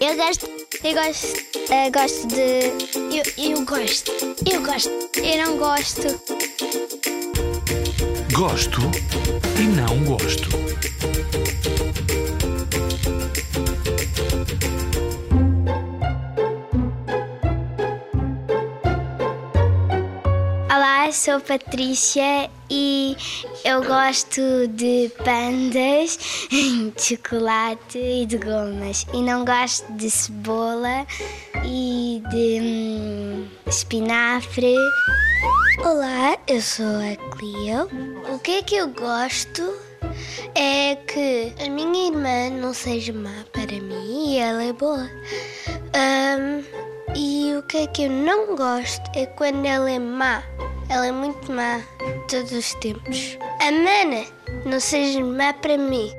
Eu gosto. Eu gosto. Eu gosto de. Eu, eu gosto. Eu gosto. Eu não gosto. Gosto e não gosto. Olá, sou Patrícia e eu gosto de pandas, de chocolate e de gomas. E não gosto de cebola e de hum, espinafre. Olá, eu sou a Cleo. O que é que eu gosto é que a minha irmã não seja má para mim e ela é boa. O que eu não gosto é quando ela é má. Ela é muito má todos os tempos. A mana não seja má para mim.